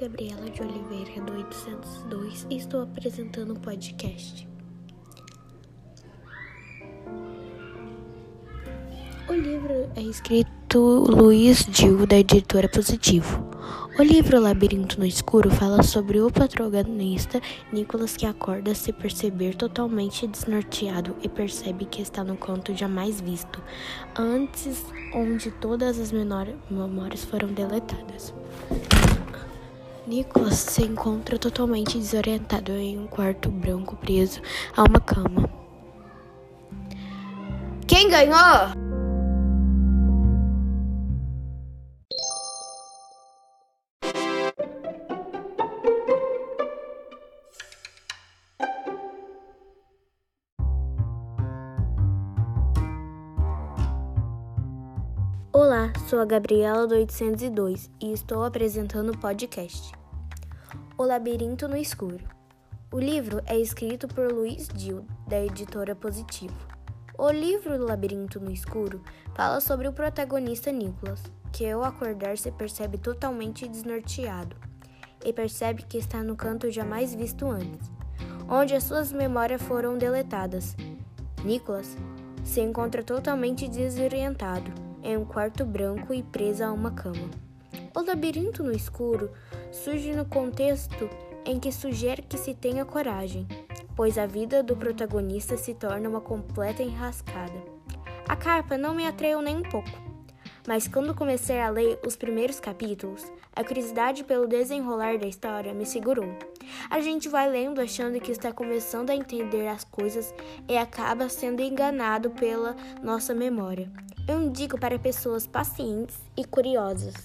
Gabriela de Oliveira, do 802, e estou apresentando o um podcast. O livro é escrito Luiz Dil, da editora Positivo. O livro Labirinto no Escuro fala sobre o protagonista Nicholas que acorda se perceber totalmente desnorteado e percebe que está no canto jamais visto, antes onde todas as memórias foram deletadas. Nicholas se encontra totalmente desorientado em um quarto branco preso a uma cama. Quem ganhou? Olá, sou a Gabriela do 802 e estou apresentando o podcast. O Labirinto no Escuro. O livro é escrito por Luiz Dil, da editora Positivo. O livro do Labirinto no Escuro fala sobre o protagonista Nicholas, que ao acordar se percebe totalmente desnorteado e percebe que está no canto jamais visto antes, onde as suas memórias foram deletadas. Nicholas se encontra totalmente desorientado em um quarto branco e preso a uma cama. O labirinto no escuro surge no contexto em que sugere que se tenha coragem, pois a vida do protagonista se torna uma completa enrascada. A capa não me atraiu nem um pouco, mas quando comecei a ler os primeiros capítulos, a curiosidade pelo desenrolar da história me segurou. A gente vai lendo achando que está começando a entender as coisas e acaba sendo enganado pela nossa memória. Eu indico para pessoas pacientes e curiosas.